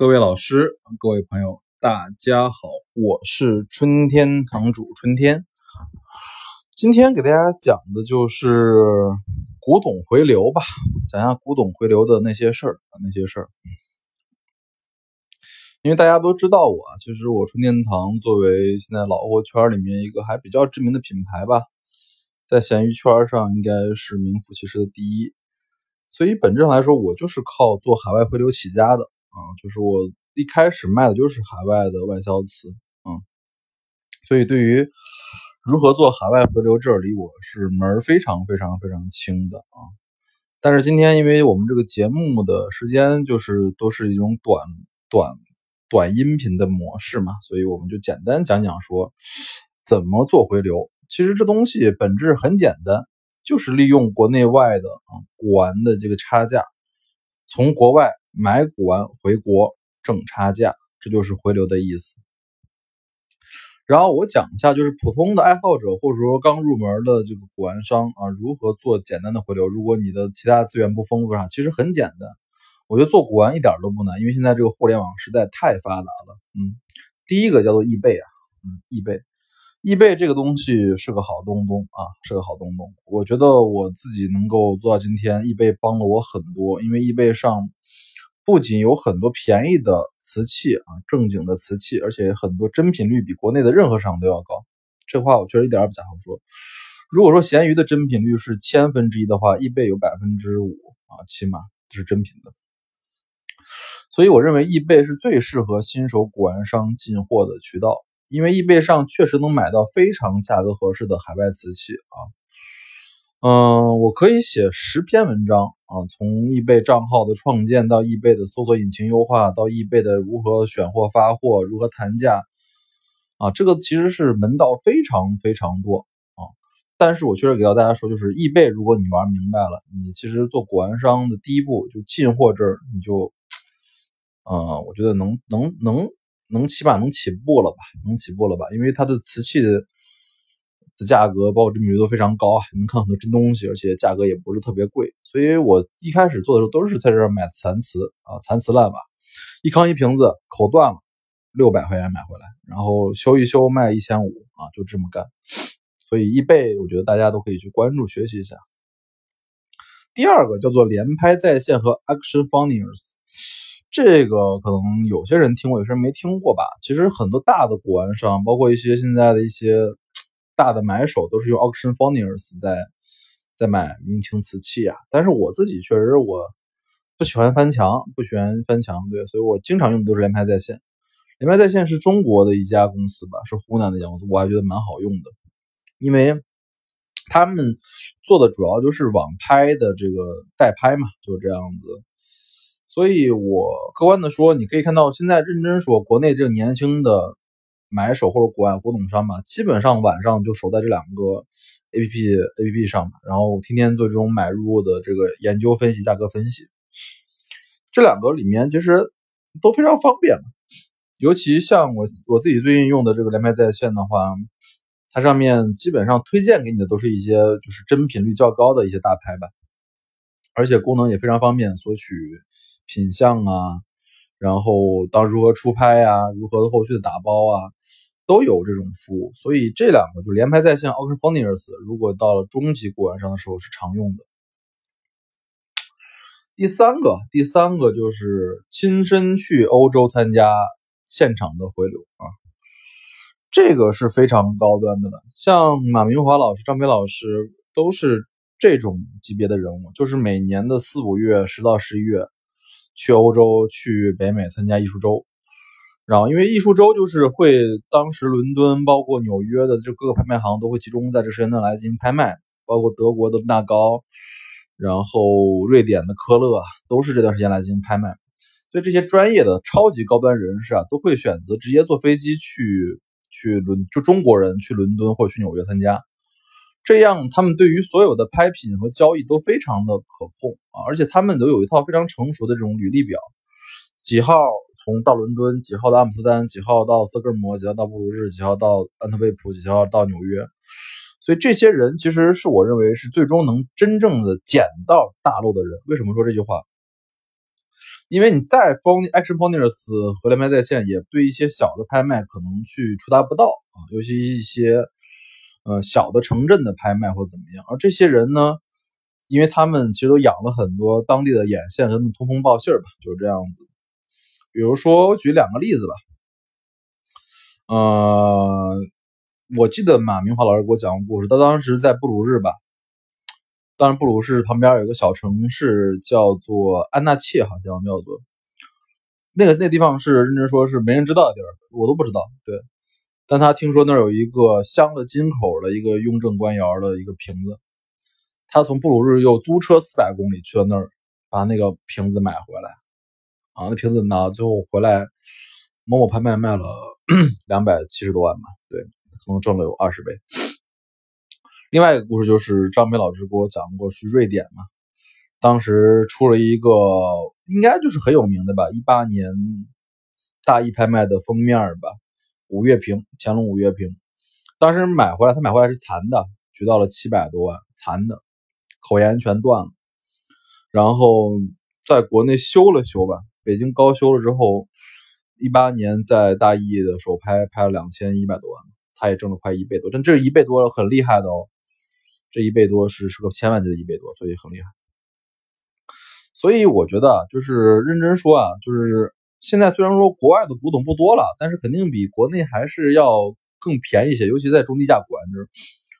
各位老师、各位朋友，大家好，我是春天堂主春天。今天给大家讲的就是古董回流吧，讲下古董回流的那些事儿那些事儿。因为大家都知道我，其实我春天堂作为现在老货圈里面一个还比较知名的品牌吧，在闲鱼圈上应该是名副其实的第一。所以本质上来说，我就是靠做海外回流起家的。啊，就是我一开始卖的就是海外的外销瓷，嗯，所以对于如何做海外回流，这里我是门非常非常非常清的啊。但是今天因为我们这个节目的时间就是都是一种短短短音频的模式嘛，所以我们就简单讲讲说怎么做回流。其实这东西本质很简单，就是利用国内外的啊古玩的这个差价，从国外。买古玩回国挣差价，这就是回流的意思。然后我讲一下，就是普通的爱好者或者说刚入门的这个古玩商啊，如何做简单的回流。如果你的其他资源不丰富，上其实很简单。我觉得做古玩一点都不难，因为现在这个互联网实在太发达了。嗯，第一个叫做易贝啊，嗯，易贝。易贝这个东西是个好东东啊，是个好东东。我觉得我自己能够做到今天，易贝帮了我很多，因为易贝上。不仅有很多便宜的瓷器啊，正经的瓷器，而且很多真品率比国内的任何商都要高。这话我确实一点也不假好说。如果说闲鱼的真品率是千分之一的话，易贝有百分之五啊，起码是真品的。所以我认为易贝是最适合新手古玩商进货的渠道，因为易贝上确实能买到非常价格合适的海外瓷器啊。嗯，我可以写十篇文章啊，从易贝账号的创建到易贝的搜索引擎优化，到易贝的如何选货发货，如何谈价啊，这个其实是门道非常非常多啊。但是我确实给到大家说，就是易贝，如果你玩明白了，你其实做古玩商的第一步就进货这儿，你就，呃，我觉得能能能能起码能起步了吧，能起步了吧，因为它的瓷器的。的价格包括知名度都非常高啊，能看很多真东西，而且价格也不是特别贵，所以我一开始做的时候都是在这儿买残瓷啊，残瓷烂瓦，一康一瓶子口断了，六百块钱买回来，然后修一修卖一千五啊，就这么干。所以易贝我觉得大家都可以去关注学习一下。第二个叫做连拍在线和 Action f u n i e r s 这个可能有些人听过，有些人没听过吧。其实很多大的古玩商，包括一些现在的一些。大的买手都是用 Auction f u n i e r s 在在买明清瓷器啊，但是我自己确实我不喜欢翻墙，不喜欢翻墙，对，所以我经常用的都是联拍在线。联拍在线是中国的一家公司吧，是湖南的一家公司，我还觉得蛮好用的，因为他们做的主要就是网拍的这个代拍嘛，就是这样子。所以我客观的说，你可以看到现在认真说，国内这个年轻的。买手或者国外古董商吧，基本上晚上就守在这两个 A P P A P P 上然后天天做这种买入的这个研究分析、价格分析。这两个里面其实都非常方便，尤其像我我自己最近用的这个联拍在线的话，它上面基本上推荐给你的都是一些就是真品率较高的一些大牌吧，而且功能也非常方便，索取品相啊。然后当如何出拍啊，如何后续的打包啊，都有这种服务。所以这两个就连拍在线，Auction f u n i e r s 如果到了中级古玩商的时候是常用的。第三个，第三个就是亲身去欧洲参加现场的回流啊，这个是非常高端的了。像马明华老师、张飞老师都是这种级别的人物，就是每年的四五月、十到十一月。去欧洲、去北美参加艺术周，然后因为艺术周就是会当时伦敦包括纽约的就各个拍卖行都会集中在这时间段来进行拍卖，包括德国的纳高，然后瑞典的科勒都是这段时间来进行拍卖，所以这些专业的超级高端人士啊都会选择直接坐飞机去去伦就中国人去伦敦或者去纽约参加。这样，他们对于所有的拍品和交易都非常的可控啊，而且他们都有一套非常成熟的这种履历表，几号从到伦敦，几号到阿姆斯丹，几号到斯德哥尔摩，几号到布鲁日，几号到安特卫普，几号到纽约。所以这些人其实是我认为是最终能真正的捡到大陆的人。为什么说这句话？因为你在 Action Furniture 和联麦在线，也对一些小的拍卖可能去触达不到啊，尤其一些呃小的城镇的拍卖或怎么样。而这些人呢，因为他们其实都养了很多当地的眼线，跟他们通风报信吧，就是这样子。比如说，我举两个例子吧。呃，我记得马明华老师给我讲过故事，他当时在布鲁日吧。当然，布鲁日旁边有个小城市叫做安纳切，好像叫做那个那地方是认真说是没人知道的地儿，我都不知道。对，但他听说那儿有一个镶了金口的一个雍正官窑的一个瓶子，他从布鲁日又租车四百公里去了那儿，把那个瓶子买回来。啊，那瓶子呢，最后回来某某拍卖卖了 两百七十多万吧，对，可能挣了有二十倍。另外一个故事就是张梅老师给我讲过，去瑞典嘛，当时出了一个应该就是很有名的吧，一八年大义拍卖的封面吧，五月屏，乾隆五月屏，当时买回来，他买回来是残的，举到了七百多万，残的，口沿全断了，然后在国内修了修吧，北京高修了之后，一八年在大义的首拍拍了两千一百多万，他也挣了快一倍多，但这一倍多很厉害的哦。这一倍多是是个千万级的一倍多，所以很厉害。所以我觉得就是认真说啊，就是现在虽然说国外的古董不多了，但是肯定比国内还是要更便宜一些，尤其在中低价古玩这。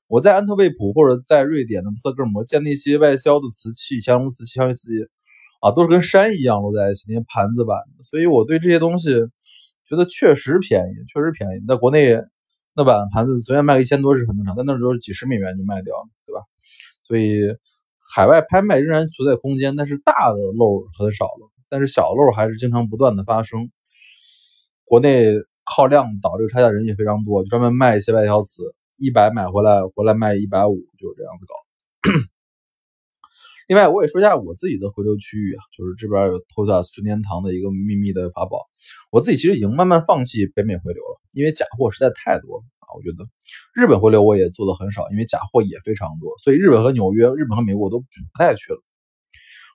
我在安特卫普或者在瑞典的斯特尔摩见那些外销的瓷器，乾隆瓷器、康熙瓷器啊，都是跟山一样摞在一起，那些盘子板。所以我对这些东西觉得确实便宜，确实便宜。在国内。那碗盘子随便卖个一千多是很正常，但那时候几十美元就卖掉了，对吧？所以海外拍卖仍然存在空间，但是大的漏很少了，但是小漏还是经常不断的发生。国内靠量导这个差价人也非常多，就专门卖一些外销瓷，一百买回来回来卖一百五，就是这样子搞。另外，我也说一下我自己的回流区域啊，就是这边有 Tosas 春天堂的一个秘密的法宝。我自己其实已经慢慢放弃北美回流了，因为假货实在太多了啊。我觉得日本回流我也做的很少，因为假货也非常多，所以日本和纽约、日本和美国我都不太去了。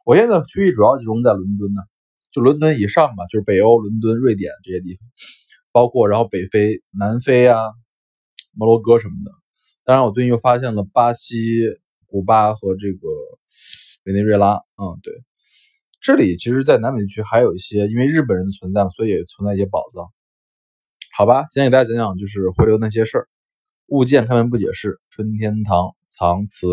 我现在区域主要集中在伦敦呢，就伦敦以上吧，就是北欧、伦敦、瑞典这些地方，包括然后北非、南非啊、摩洛哥什么的。当然，我最近又发现了巴西、古巴和这个。委内瑞拉，嗯，对，这里其实，在南美地区还有一些，因为日本人存在，所以也存在一些宝藏。好吧，今天给大家讲讲，就是回流那些事儿。物件开门不解释，春天堂藏瓷。